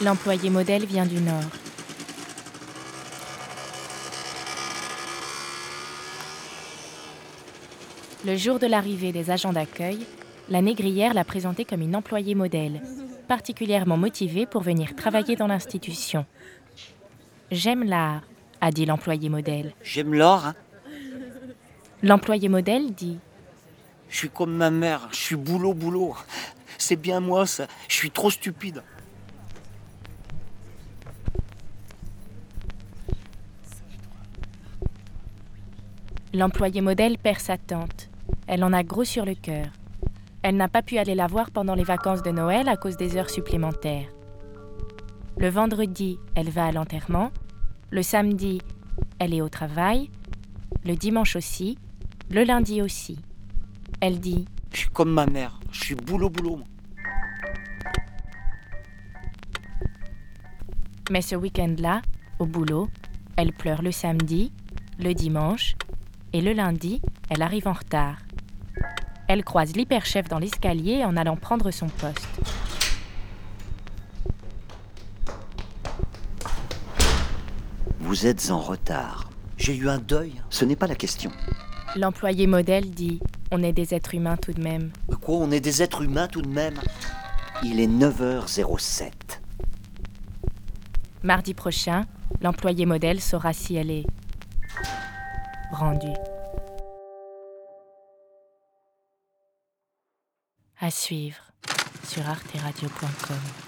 L'employé modèle vient du Nord. Le jour de l'arrivée des agents d'accueil, la négrière l'a présentée comme une employée modèle, particulièrement motivée pour venir travailler dans l'institution. J'aime l'art, a dit l'employé modèle. J'aime l'or. Hein. L'employé modèle dit Je suis comme ma mère, je suis boulot, boulot. C'est bien moi ça, je suis trop stupide. L'employé modèle perd sa tante. Elle en a gros sur le cœur. Elle n'a pas pu aller la voir pendant les vacances de Noël à cause des heures supplémentaires. Le vendredi, elle va à l'enterrement. Le samedi, elle est au travail. Le dimanche aussi. Le lundi aussi. Elle dit Je suis comme ma mère, je suis boulot boulot. Mais ce week-end-là, au boulot, elle pleure le samedi, le dimanche, et le lundi, elle arrive en retard. Elle croise l'hyperchef dans l'escalier en allant prendre son poste. Vous êtes en retard. J'ai eu un deuil, ce n'est pas la question. L'employé modèle dit On est des êtres humains tout de même. Quoi, on est des êtres humains tout de même? Il est 9h07. Mardi prochain, l'employé modèle saura si elle est rendue. À suivre sur arteradio.com.